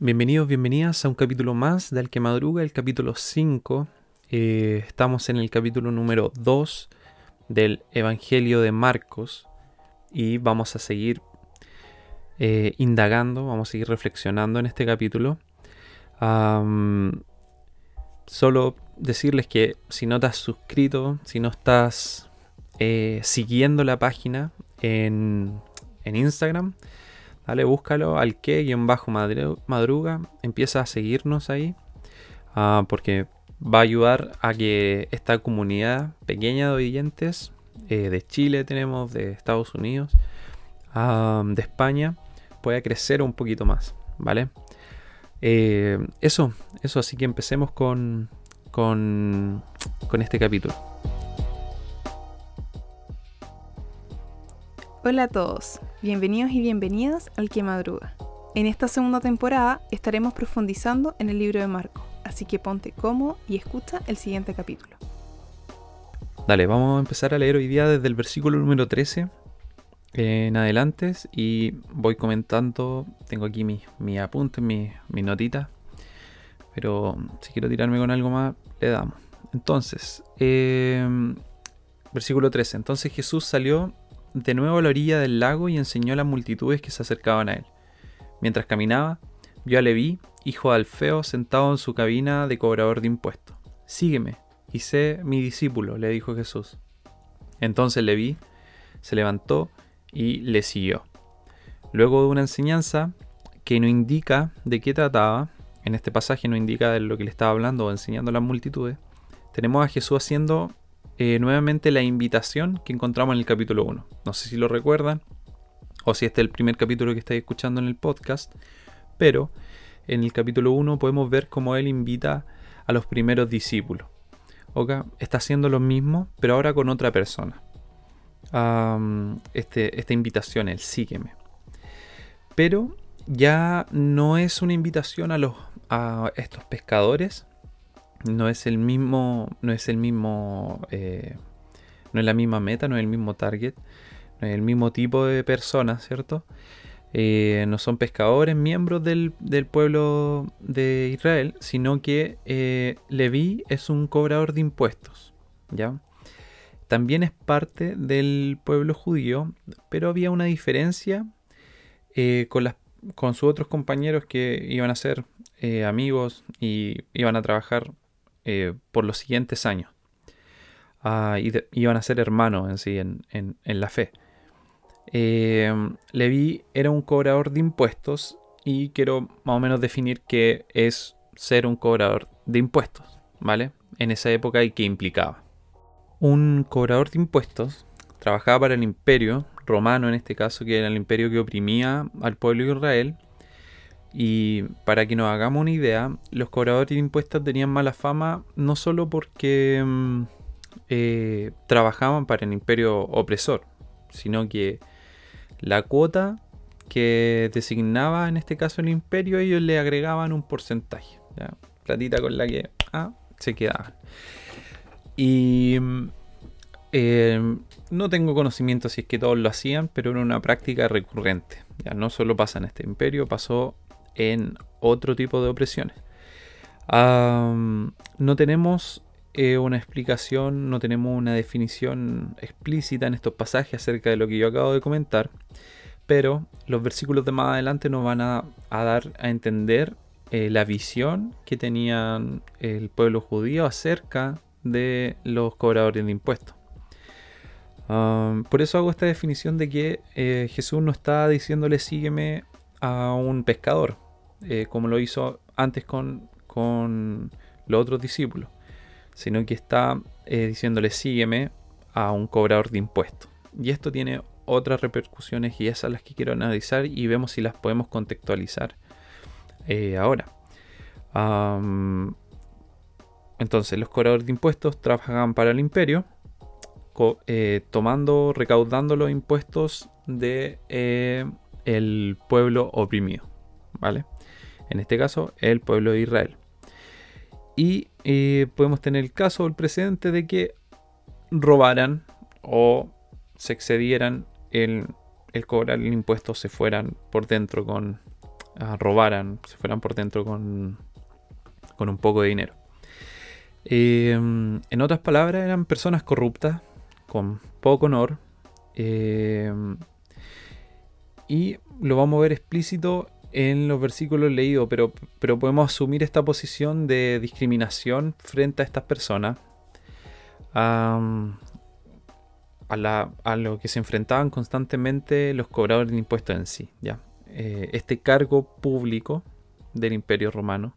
Bienvenidos, bienvenidas a un capítulo más de Al que Madruga, el capítulo 5. Eh, estamos en el capítulo número 2 del Evangelio de Marcos y vamos a seguir eh, indagando, vamos a seguir reflexionando en este capítulo. solo decirles que si no te has suscrito, si no estás eh, siguiendo la página en, en Instagram, Dale, búscalo al que bajo madruga. Empieza a seguirnos ahí. Ah, porque va a ayudar a que esta comunidad pequeña de oyentes eh, de Chile tenemos, de Estados Unidos, ah, de España, pueda crecer un poquito más. ¿Vale? Eh, eso, eso, así que empecemos con, con, con este capítulo. Hola a todos, bienvenidos y bienvenidas al que madruga. En esta segunda temporada estaremos profundizando en el libro de Marco, así que ponte cómodo y escucha el siguiente capítulo. Dale, vamos a empezar a leer hoy día desde el versículo número 13 en adelante y voy comentando, tengo aquí mis mi apuntes, mis mi notitas, pero si quiero tirarme con algo más, le damos. Entonces, eh, versículo 13, entonces Jesús salió de nuevo a la orilla del lago y enseñó a las multitudes que se acercaban a él. Mientras caminaba, vio a Leví, hijo de Alfeo, sentado en su cabina de cobrador de impuestos. Sígueme y sé mi discípulo, le dijo Jesús. Entonces Leví se levantó y le siguió. Luego de una enseñanza que no indica de qué trataba, en este pasaje no indica de lo que le estaba hablando o enseñando a las multitudes, tenemos a Jesús haciendo eh, nuevamente la invitación que encontramos en el capítulo 1. No sé si lo recuerdan o si este es el primer capítulo que estáis escuchando en el podcast, pero en el capítulo 1 podemos ver cómo él invita a los primeros discípulos. Está haciendo lo mismo, pero ahora con otra persona. este, esta invitación, el sígueme. Pero ya no es una invitación a, los, a estos pescadores, no es el mismo, no es el mismo, eh, no es la misma meta, no es el mismo target, no es el mismo tipo de personas, ¿cierto? Eh, no son pescadores, miembros del, pueblo de Israel, sino que eh, Leví es un cobrador de impuestos, ¿ya? También es parte del pueblo judío, pero había una diferencia con, las, con sus otros compañeros que iban a ser amigos y iban a trabajar eh, por los siguientes años. Ah, y iban a ser hermanos en sí, en, la fe. Eh, Levi era un cobrador de impuestos y quiero más o menos definir qué es ser un cobrador de impuestos, ¿vale? En esa época y qué implicaba. Un cobrador de impuestos trabajaba para el imperio romano en este caso, que era el imperio que oprimía al pueblo de Israel y para que nos hagamos una idea, los cobradores de impuestos tenían mala fama no solo porque mm, eh, trabajaban para el imperio opresor, sino que la cuota que designaba en este caso el imperio, ellos le agregaban un porcentaje, platita con la que ah, se quedaban. Y mm, eh, no tengo conocimiento si es que todos lo hacían, pero era una práctica recurrente. Ya no solo pasa en este imperio, pasó en otro tipo de opresiones. no tenemos eh, una explicación, no tenemos una definición explícita en estos pasajes acerca de lo que yo acabo de comentar, pero los versículos de más adelante nos van a, dar a entender eh, la visión que tenían el pueblo judío acerca de los cobradores de impuestos. por eso hago esta definición de que eh, Jesús no está diciéndole sígueme a un pescador, eh, como lo hizo antes con, los otros discípulos, sino que está eh, diciéndole sígueme a un cobrador de impuestos. Y esto tiene otras repercusiones y esas las que quiero analizar y vemos si las podemos contextualizar eh, ahora. entonces, los cobradores de impuestos trabajaban para el imperio, tomando, recaudando los impuestos de el pueblo oprimido, ¿vale? En este caso el pueblo de Israel. Y eh, podemos tener el caso, el precedente de que robaran o se excedieran el, cobrar el impuesto, se fueran por dentro con robaran, se fueran por dentro con, con un poco de dinero. Em, en otras palabras, eran personas corruptas, con poco honor. Em, y lo vamos a ver explícito en los versículos leídos, pero, pero podemos asumir esta posición de discriminación frente a estas personas. a, lo que se enfrentaban constantemente los cobradores de impuestos en sí. ¿ya? Eh, este cargo público del imperio romano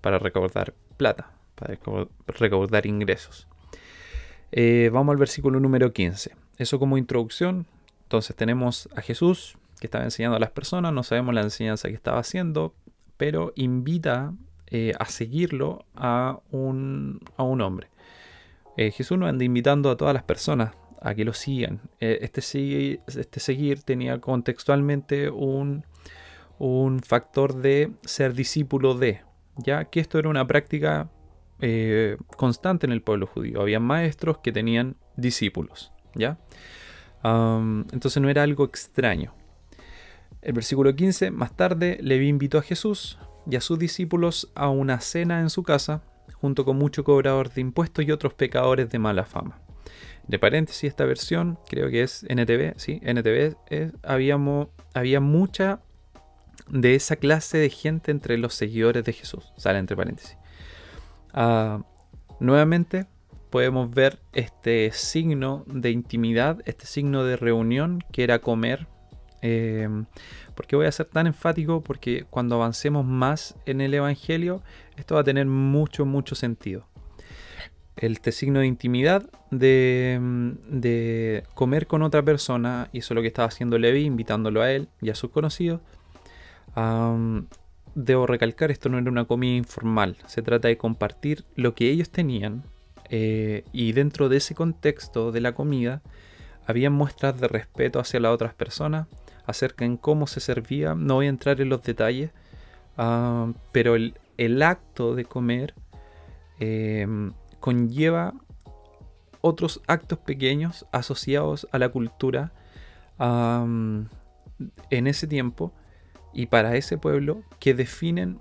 para recaudar plata, para recaudar ingresos. Eh, vamos al versículo número 15. Eso como introducción. Entonces tenemos a Jesús estaba enseñando a las personas, no sabemos la enseñanza que estaba haciendo, pero invita eh, a seguirlo a un, a un hombre. Eh, Jesús no anda invitando a todas las personas a que lo sigan. este, este seguir tenía contextualmente un, un factor de ser discípulo de, ya que esto era una práctica eh, constante en el pueblo judío. Había maestros que tenían discípulos, ¿ya? entonces no era algo extraño. El versículo 15, más tarde Leví invitó a Jesús y a sus discípulos a una cena en su casa, junto con mucho cobrador de impuestos y otros pecadores de mala fama. De paréntesis, esta versión creo que es NTV, sí, NTV, habíamos, había mucha de esa clase de gente entre los seguidores de Jesús. Sale entre paréntesis. Ah, nuevamente podemos ver este signo de intimidad, este signo de reunión que era comer. Eh, ¿Por qué voy a ser tan enfático? Porque cuando avancemos más en el Evangelio, esto va a tener mucho, mucho sentido. Este signo de intimidad, de, de comer con otra persona, y eso es lo que estaba haciendo Levi, invitándolo a él y a sus conocidos, debo recalcar, esto no era una comida informal, se trata de compartir lo que ellos tenían eh, y dentro de ese contexto de la comida había muestras de respeto hacia las otras personas, acerca en cómo se servía, no voy a entrar en los detalles, pero el, acto de comer em, conlleva otros actos pequeños asociados a la cultura en ese tiempo y para ese pueblo que definen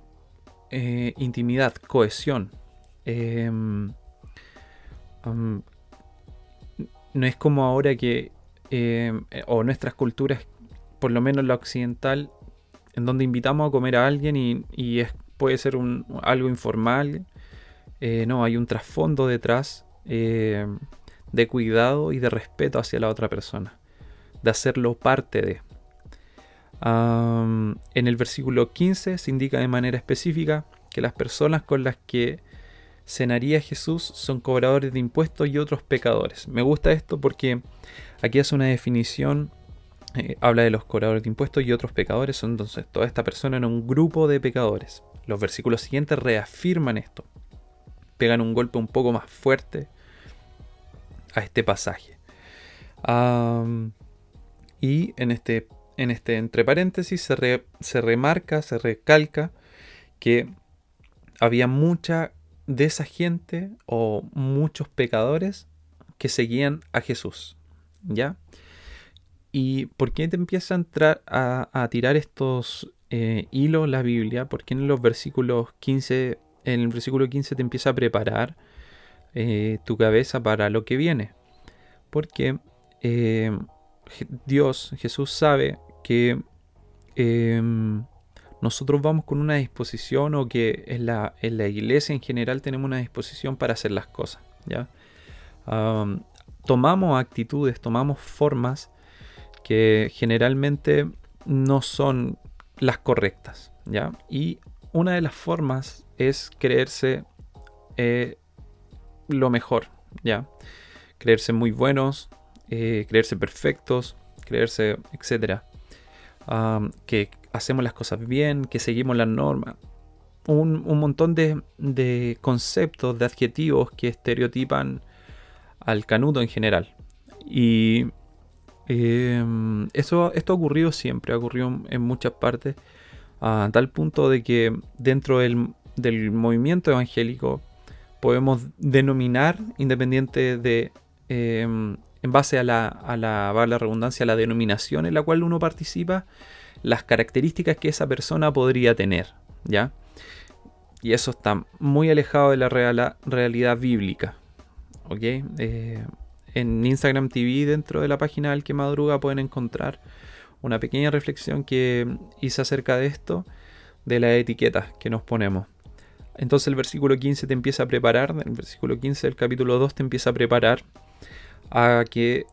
eh, intimidad, cohesión. Em, no es como ahora que, em, o nuestras culturas, por lo menos la occidental, en donde invitamos a comer a alguien y, es, puede ser un, algo informal. Eh, no, hay un trasfondo detrás em, de cuidado y de respeto hacia la otra persona, de hacerlo parte de en el versículo 15 se indica de manera específica que las personas con las que cenaría Jesús son cobradores de impuestos y otros pecadores. Me gusta esto porque aquí hace una definición, eh, habla de los cobradores de impuestos y otros pecadores, entonces toda esta persona en un grupo de pecadores. Los versículos siguientes reafirman esto, pegan un golpe un poco más fuerte a este pasaje. y en este en este entre paréntesis se, remarca, se recalca que había mucha de esa gente o muchos pecadores que seguían a Jesús. ¿Ya? ¿Y por qué te empieza a entrar a, tirar estos eh, hilos la Biblia? ¿Por qué en los versículos 15, en el versículo 15 te empieza a preparar eh, tu cabeza para lo que viene? Porque eh, Dios, Jesús sabe que em, nosotros vamos con una disposición o que en la, en la, iglesia en general tenemos una disposición para hacer las cosas. ¿ya? tomamos actitudes, tomamos formas que generalmente no son las correctas. ¿ya? Y una de las formas es creerse eh, lo mejor. ¿ya? Creerse muy buenos, eh, creerse perfectos, creerse, etcétera que hacemos las cosas bien, que seguimos las normas. Un, montón de, conceptos, de adjetivos que estereotipan al canuto en general. Y em, eso, esto ha ocurrido siempre, ha ocurrido en muchas partes, a tal punto de que dentro del, movimiento evangélico podemos denominar, independiente de, em, en base a la, a la, redundancia, la denominación en la cual uno participa, las características que esa persona podría tener, ¿ya? Y eso está muy alejado de la realidad bíblica, ¿ok? Eh, en Instagram TV, dentro de la página del que madruga, pueden encontrar una pequeña reflexión que hice acerca de esto, de las etiquetas que nos ponemos. Entonces el versículo 15 te empieza a preparar, el versículo 15 del capítulo 2 te empieza a preparar a que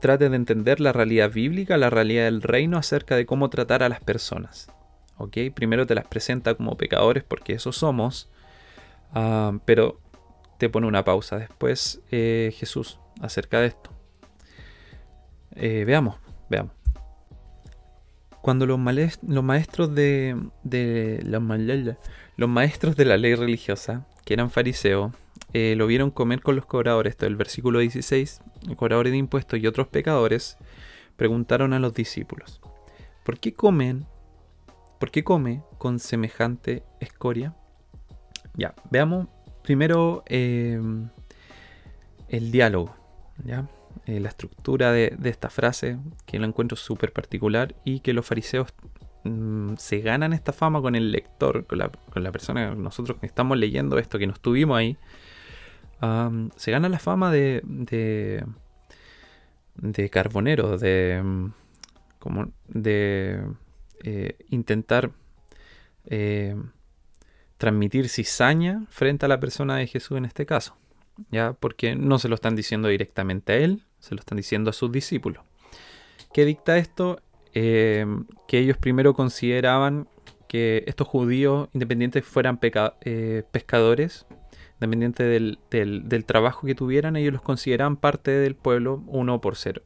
trates de entender la realidad bíblica, la realidad del reino acerca de cómo tratar a las personas. ¿Ok? Primero te las presenta como pecadores porque eso somos, ah, pero te pone una pausa después eh, Jesús acerca de esto. Eh, veamos, veamos. Cuando los, maestros de, los, maestros de la ley religiosa, que eran fariseos, eh, lo vieron comer con los cobradores, esto es el versículo 16, cobradores de impuestos y otros pecadores, preguntaron a los discípulos, ¿por qué comen? ¿Por qué come con semejante escoria? Ya, veamos primero eh, el diálogo, Eh, la estructura de, esta frase, que lo encuentro súper particular y que los fariseos mm, se ganan esta fama con el lector, con la, con la, persona, nosotros que estamos leyendo esto, que nos tuvimos ahí, se gana la fama de, de, de de, mm, como de eh, intentar eh, transmitir cizaña frente a la persona de Jesús en este caso. ¿Ya? Porque no se lo están diciendo directamente a él, se lo están diciendo a sus discípulos. ¿Qué dicta esto? Eh, que ellos primero consideraban que estos judíos independientes fueran eh, pescadores, independiente del, trabajo que tuvieran, ellos los consideraban parte del pueblo uno por cero.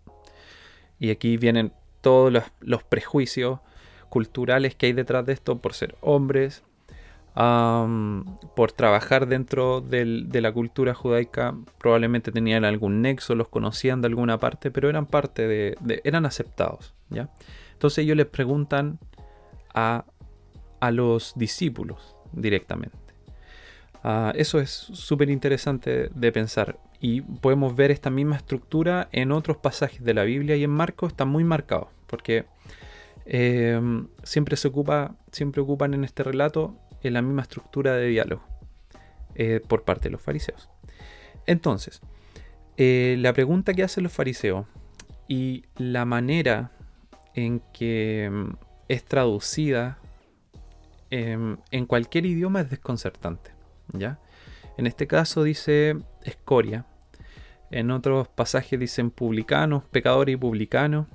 Y aquí vienen todos los prejuicios culturales que hay detrás de esto por ser hombres, por trabajar dentro de la cultura judaica, probablemente tenían algún nexo, los conocían de alguna parte, pero eran parte de, eran aceptados, ¿ya? Entonces ellos les preguntan a, a los discípulos directamente. Ah, eso es súper interesante de pensar y podemos ver esta misma estructura en otros pasajes de la Biblia y en Marcos está muy marcado porque em, siempre se ocupa, siempre ocupan en este relato en la misma estructura de diálogo eh, por parte de los fariseos. Entonces, eh, la pregunta que hacen los fariseos y la manera en que mm, es traducida em, en cualquier idioma es desconcertante. ¿ya? En este caso dice escoria. En otros pasajes dicen publicanos, pecadores y publicanos.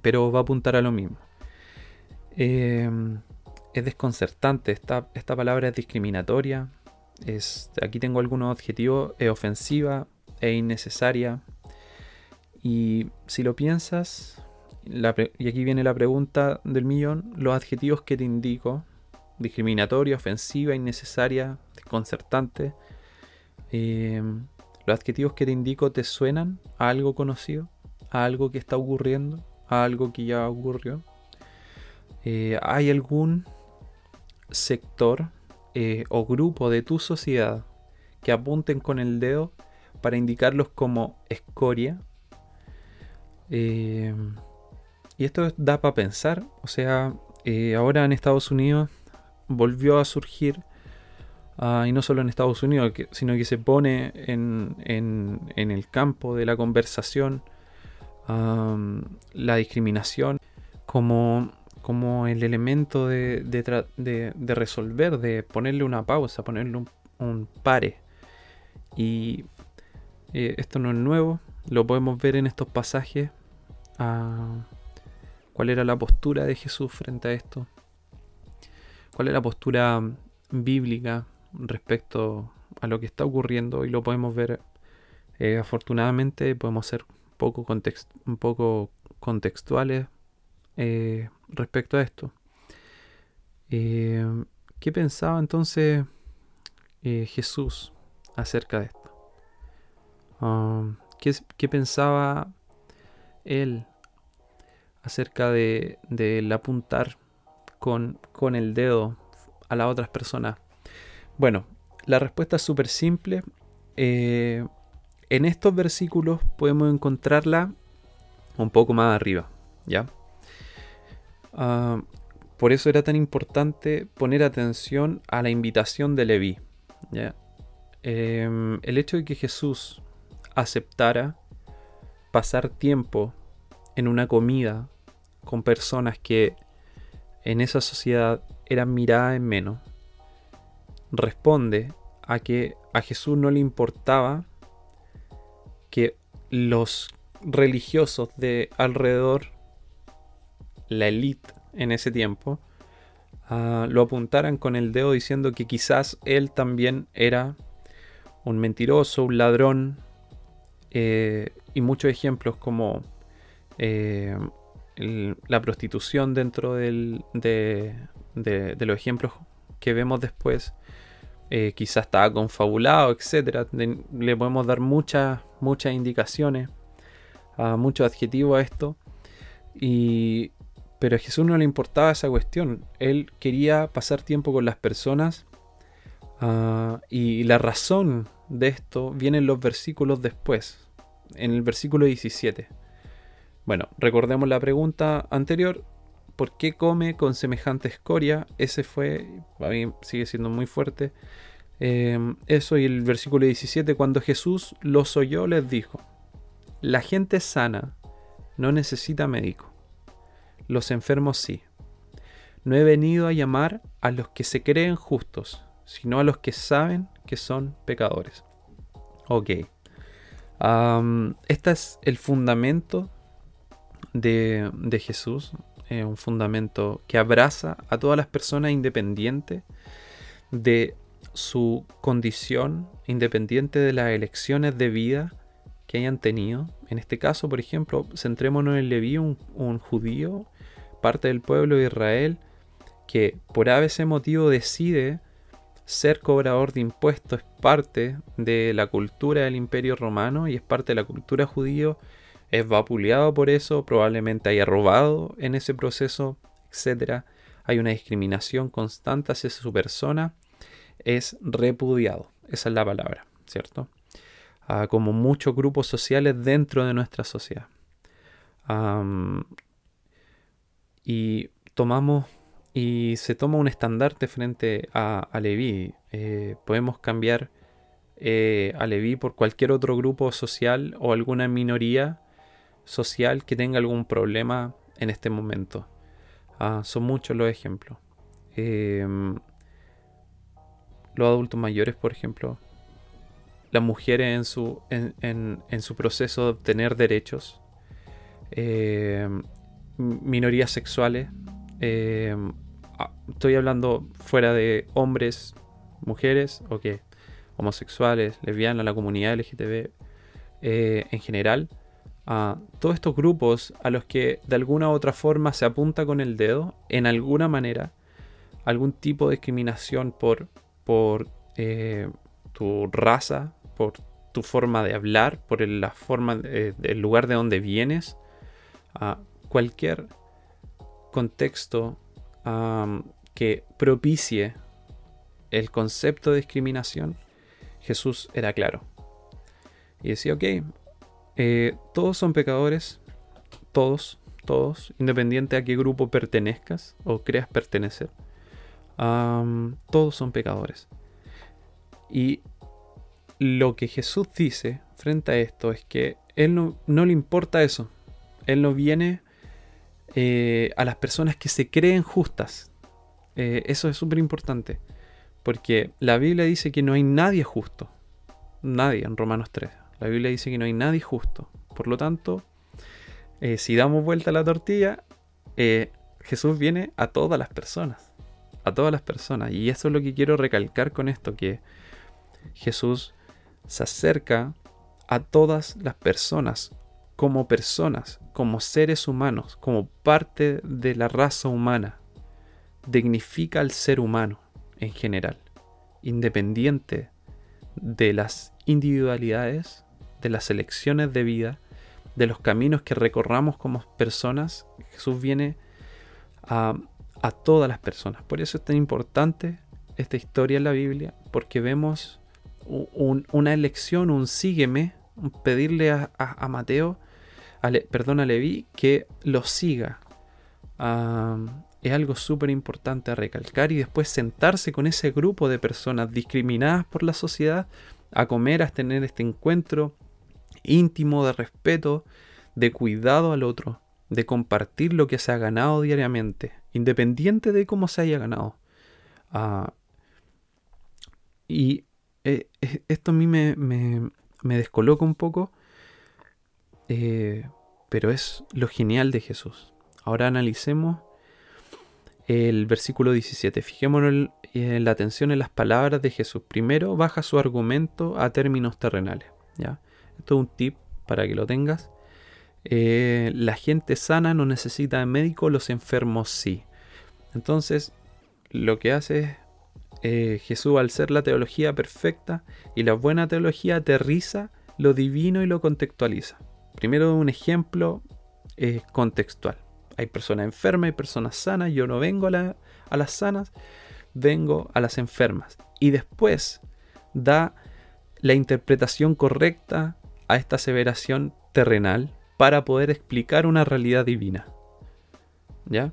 Pero va a apuntar a lo mismo. Eh, es desconcertante, esta, esta palabra es discriminatoria, es, aquí tengo algunos adjetivos, es ofensiva, e innecesaria. Y si lo piensas, y aquí viene la pregunta del millón, los adjetivos que te indico, discriminatoria, ofensiva, innecesaria, desconcertante, em, los adjetivos que te indico te suenan a algo conocido, a algo que está ocurriendo, a algo que ya ocurrió. Eh, ¿Hay algún sector eh, o grupo de tu sociedad que apunten con el dedo para indicarlos como escoria. Eh, y esto da para pensar, o sea, eh, ahora en Estados Unidos volvió a surgir, ah, y no solo en Estados Unidos, sino que se pone en, en, el campo de la conversación la discriminación como como el elemento de, de, resolver, de ponerle una pausa, ponerle un, pare. Y eh, esto no es nuevo, lo podemos ver en estos pasajes. ¿Cuál era la postura de Jesús frente a esto? ¿Cuál es la postura bíblica respecto a lo que está ocurriendo? Y lo podemos ver, eh, afortunadamente, podemos ser un poco contextuales eh, respecto a esto. Eh, ¿Qué pensaba entonces eh, Jesús acerca de esto? Um, ¿qué, pensaba él acerca de, del apuntar con, con, el dedo a las otras personas? Bueno, la respuesta es súper simple. en estos versículos podemos encontrarla un poco más arriba, ¿ya? Ah, por eso era tan importante poner atención a la invitación de Leví. Em, el hecho de que Jesús aceptara pasar tiempo en una comida con personas que en esa sociedad eran miradas en menos, responde a que a Jesús no le importaba que los religiosos de alrededor, la élite en ese tiempo, ah, lo apuntaran con el dedo diciendo que quizás él también era un mentiroso, un ladrón, eh, y muchos ejemplos como eh, la prostitución dentro de, los ejemplos que vemos después, eh, quizás estaba confabulado, etc. Le podemos dar muchas, muchas indicaciones, a muchos adjetivos a esto. Y, pero a Jesús no le importaba esa cuestión. Él quería pasar tiempo con las personas. Ah, y la razón de esto viene en los versículos después. En el versículo 17. Bueno, recordemos la pregunta anterior. ¿Por qué come con semejante escoria? Ese fue, a mí sigue siendo muy fuerte. Em, eso y el versículo 17, cuando Jesús los oyó, les dijo, la gente sana no necesita médico, los enfermos sí. No he venido a llamar a los que se creen justos, sino a los que saben que son pecadores. Ok. este es el fundamento de, Jesús, eh, un fundamento que abraza a todas las personas independiente de su condición, independiente de las elecciones de vida que hayan tenido. En este caso, por ejemplo, centrémonos en Leví, un judío, parte del pueblo de Israel, que por ese motivo decide ser cobrador de impuestos, es parte de la cultura del imperio romano y es parte de la cultura judío es vapuleado por eso, probablemente haya robado en ese proceso, etc. Hay una discriminación constante hacia su persona, es repudiado, esa es la palabra, ¿cierto? Ah, como muchos grupos sociales dentro de nuestra sociedad. Y tomamos y se toma un estandarte frente a, Leví. Eh, podemos cambiar eh, a Leví por cualquier otro grupo social o alguna minoría social que tenga algún problema en este momento. Ah, son muchos los ejemplos. Em, los adultos mayores, por ejemplo. Las mujeres en su, en, su proceso de obtener derechos. Minorías sexuales. Em, ah, estoy hablando fuera de hombres, mujeres, o qué homosexuales, lesbianas, la comunidad LGTB eh, en general a todos estos grupos a los que de alguna u otra forma se apunta con el dedo, en alguna manera, algún tipo de discriminación por, por eh, tu raza, por tu forma de hablar, por la forma lugar de donde vienes, a cualquier contexto que propicie el concepto de discriminación, Jesús era claro. Y decía, ok, eh, todos son pecadores, todos, todos, independiente a qué grupo pertenezcas o creas pertenecer. todos son pecadores. Y lo que Jesús dice frente a esto es que Él no, le importa eso. Él no viene eh, a las personas que se creen justas. Eh, eso es súper importante. Porque la Biblia dice que no hay nadie justo. Nadie en Romanos 3. La Biblia dice que no hay nadie justo. Por lo tanto, eh, si damos vuelta a la tortilla, Jesús viene a todas las personas. A todas las personas. Y eso es lo que quiero recalcar con esto, que Jesús se acerca a todas las personas como personas, como seres humanos, como parte de la raza humana. Dignifica al ser humano en general, independiente de las individualidades de las elecciones de vida, de los caminos que recorramos como personas, Jesús viene a, todas las personas. Por eso es tan importante esta historia en la Biblia, porque vemos una elección, un sígueme, pedirle a, Mateo, perdón, a Leví, que lo siga. es algo súper importante a recalcar y después sentarse con ese grupo de personas discriminadas por la sociedad a comer, a tener este encuentro íntimo de respeto, de cuidado al otro, de compartir lo que se ha ganado diariamente, independiente de cómo se haya ganado. Ah, y eh, eh, esto a mí me, descoloca un poco, eh, pero es lo genial de Jesús. Ahora analicemos el versículo 17. Fijémonos en la atención en las palabras de Jesús. Primero baja su argumento a términos terrenales. ¿ya? Esto es un tip para que lo tengas. Eh, la gente sana no necesita de médico, los enfermos sí. Entonces, lo que hace es eh, Jesús, al ser la teología perfecta y la buena teología, aterriza lo divino y lo contextualiza. Primero, un ejemplo es contextual. Hay personas enfermas, hay personas sanas. Yo no vengo a, a las sanas, vengo a las enfermas. Y después da la interpretación correcta a esta aseveración terrenal para poder explicar una realidad divina. ¿Ya?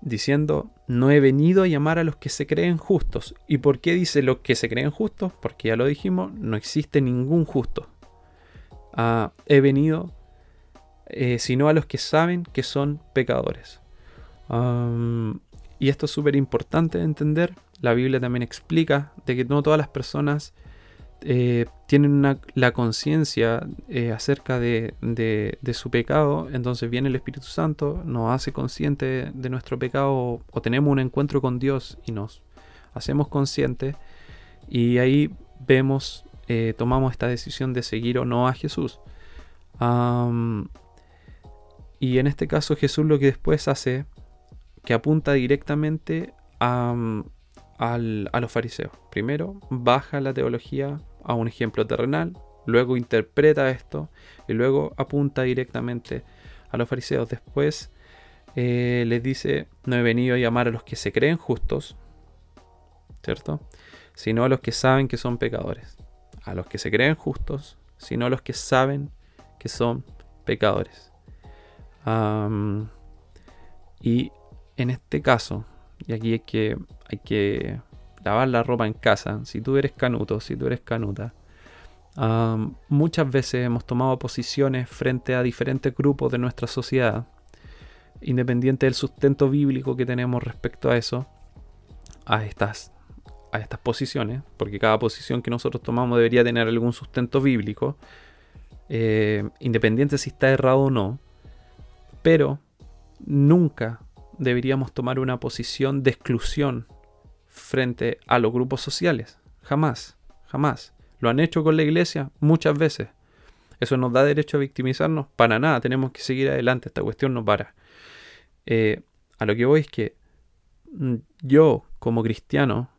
Diciendo, no he venido a llamar a los que se creen justos. ¿Y por qué dice los que se creen justos? Porque ya lo dijimos, no existe ningún justo. Ah, he venido eh, sino a los que saben que son pecadores. y esto es súper importante de entender. La Biblia también explica de que no todas las personas eh, tienen la conciencia eh, acerca de, su pecado, entonces viene el Espíritu Santo, nos hace consciente de nuestro pecado o tenemos un encuentro con Dios y nos hacemos conscientes y ahí vemos, tomamos esta decisión de seguir o no a Jesús. Y en este caso Jesús lo que después hace, que apunta directamente a, a los fariseos. Primero baja la teología a un ejemplo terrenal, luego interpreta esto y luego apunta directamente a los fariseos. Después eh, les dice, no he venido a llamar a los que se creen justos, ¿cierto? Sino a los que saben que son pecadores. A los que se creen justos, sino a los que saben que son pecadores y en este caso, y aquí es que hay que lavar la ropa en casa, si tú eres canuto, si tú eres canuta, muchas veces hemos tomado posiciones frente a diferentes grupos de nuestra sociedad, independiente del sustento bíblico que tenemos respecto a eso, a estas, a estas posiciones, porque cada posición que nosotros tomamos debería tener algún sustento bíblico, eh, independiente si está errado o no, pero nunca deberíamos tomar una posición de exclusión frente a los grupos sociales. Jamás, jamás. Lo han hecho con la iglesia muchas veces. ¿Eso nos da derecho a victimizarnos? Para nada, tenemos que seguir adelante, esta cuestión no para. Eh, a lo que voy es que mm, yo como cristiano,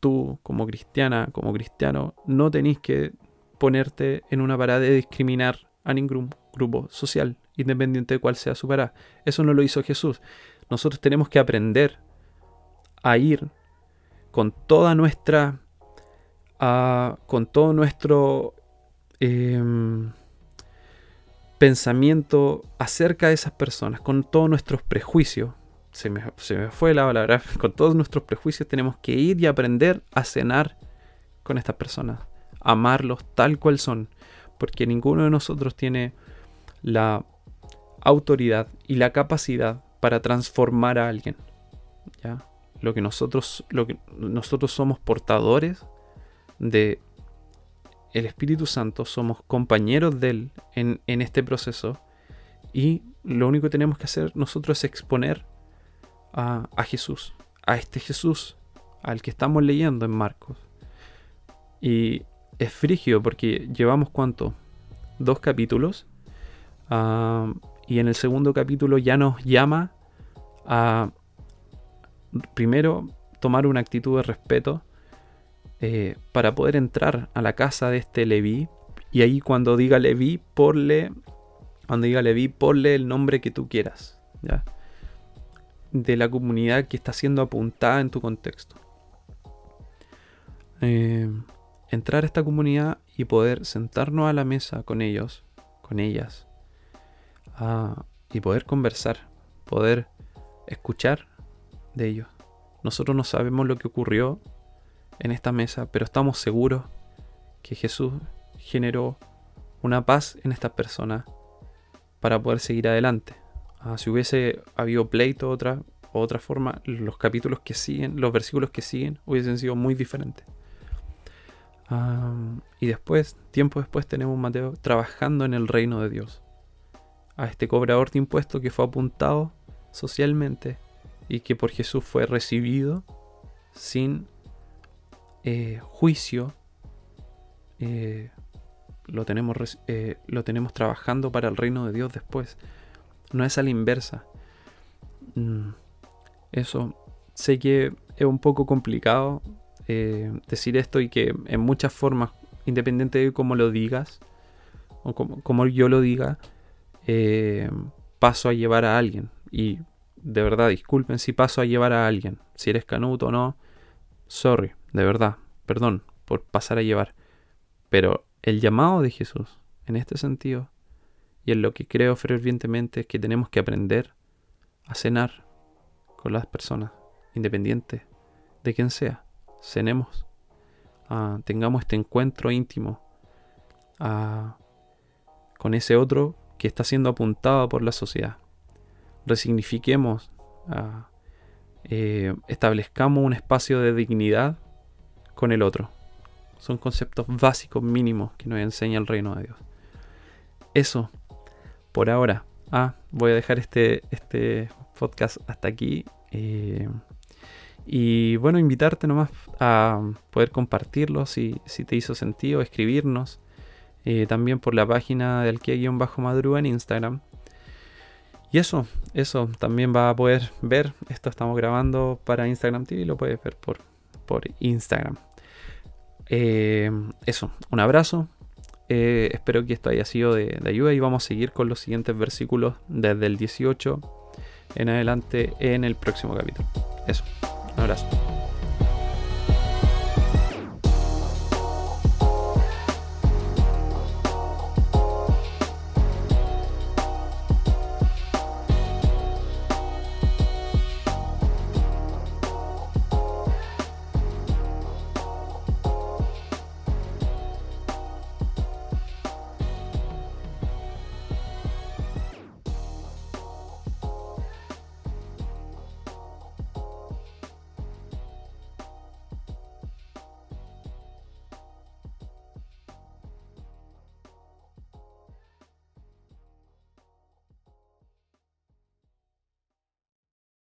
tú como cristiana, como cristiano, no tenéis que ponerte en una parada de discriminar a ningún grupo social independiente de cuál sea su parada. Eso no lo hizo Jesús. Nosotros tenemos que aprender a ir con toda nuestra, con todo nuestro em, pensamiento acerca de esas personas, con todos nuestros prejuicios. Se me, se me fue la palabra. Con todos nuestros prejuicios tenemos que ir y aprender a cenar con estas personas. Amarlos tal cual son. Porque ninguno de nosotros tiene la autoridad y la capacidad para transformar a alguien. ¿ya? Lo que nosotros, lo que nosotros somos portadores de Espíritu Santo, somos compañeros de Él en, en este proceso y lo único que tenemos que hacer nosotros es exponer a, a Jesús, a este Jesús al que estamos leyendo en Marcos. Y es frigio porque llevamos cuánto? Dos capítulos. Uh, y en el segundo capítulo ya nos llama a, primero, tomar una actitud de respeto eh, para poder entrar a la casa de este Leví. Y ahí cuando diga Leví, ponle, cuando diga Leví, ponle el nombre que tú quieras. De la comunidad que está siendo apuntada en tu contexto. Eh, entrar a esta comunidad y poder sentarnos a la mesa con ellos, con ellas, y poder conversar, poder escuchar de ellos. Nosotros no sabemos lo que ocurrió en esta mesa, pero estamos seguros que Jesús generó una paz en estas personas para poder seguir adelante. Ah, si hubiese habido pleito otra, otra forma, los capítulos que siguen, los versículos que siguen, hubiesen sido muy diferentes. y después, tiempo después, tenemos Mateo trabajando en el reino de Dios. A este cobrador de impuestos que fue apuntado socialmente y que por Jesús fue recibido sin eh, juicio. Eh, lo, tenemos, eh, lo tenemos trabajando para el reino de Dios después. No es a la inversa. Mm, eso sé que es un poco complicado decir esto y que en muchas formas, independiente de cómo lo digas o como, yo lo diga, eh, paso a llevar a alguien. Y de verdad, disculpen si paso a llevar a alguien. Si eres canuto o no, sorry, de verdad, perdón por pasar a llevar. Pero el llamado de Jesús, en este sentido, y en lo que creo fervientemente es que tenemos que aprender a cenar con las personas, independiente de quien sea. Cenemos, ah, tengamos este encuentro íntimo ah, con ese otro que está siendo apuntado por la sociedad. Resignifiquemos, ah, eh, establezcamos un espacio de dignidad con el otro. Son conceptos básicos mínimos que nos enseña el reino de Dios. Eso por ahora. Ah, voy a dejar este, este podcast hasta aquí. Eh, y bueno, invitarte nomás a poder compartirlo si te hizo sentido, escribirnos. Eh, también por la página del bajo madruga en Instagram. Y eso, eso también va a poder ver. Esto estamos grabando para Instagram TV y lo puedes ver por, por Instagram. Eh, eso, un abrazo. Eh, espero que esto haya sido de, ayuda y vamos a seguir con los siguientes versículos desde el 18 en adelante en el próximo capítulo. Eso, un abrazo.